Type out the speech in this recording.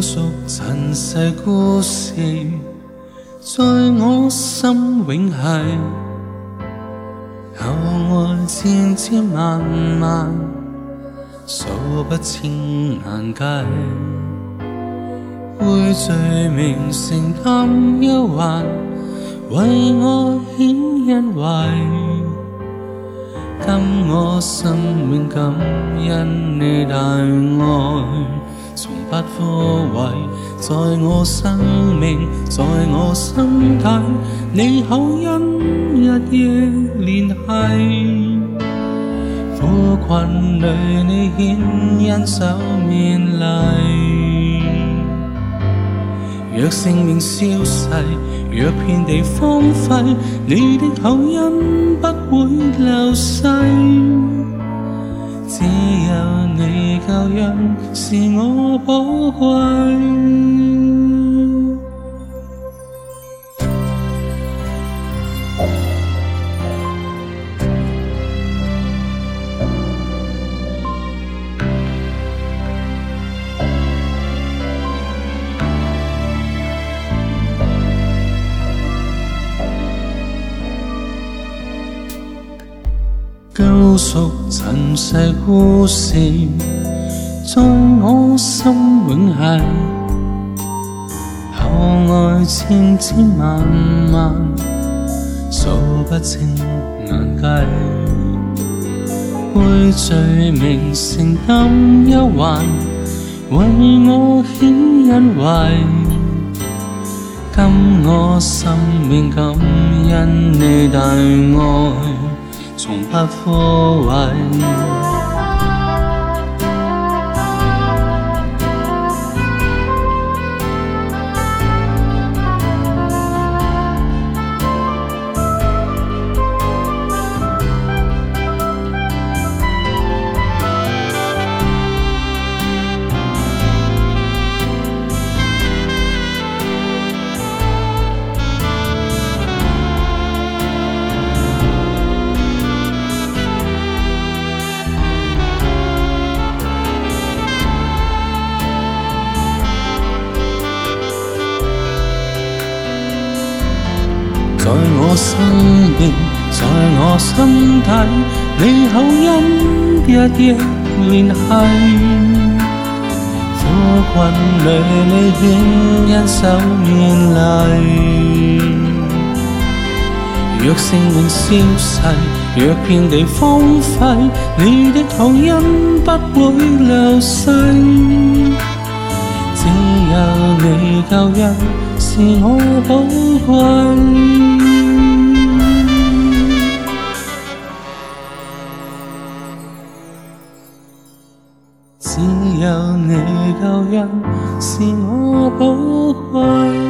诉尘世故事，在我心永系。厚爱千千万万，数不清难计。汇罪名成金忧患，为我显恩惠。今我心永感，恩你大爱。从不枯萎，在我生命，在我心底，你口音日夜联系。困管你离现多面年嚟，若性命消逝，若遍地荒废，你的口音不会流逝。旧人是我宝贵，旧俗尘世故事。在我心永繫，厚愛千千萬萬，數不清難計。背罪名承擔一環，為我顯恩惠。今我生命感恩你大愛，從不枯萎。生命，在我心底，你口音一一聯繫。苦困裏，你牽一手勉勵。若性命消逝，若遍地荒廢，你的口音不會流逝。只有你救恩，是我寶貴。只有你旧人是我宝贵。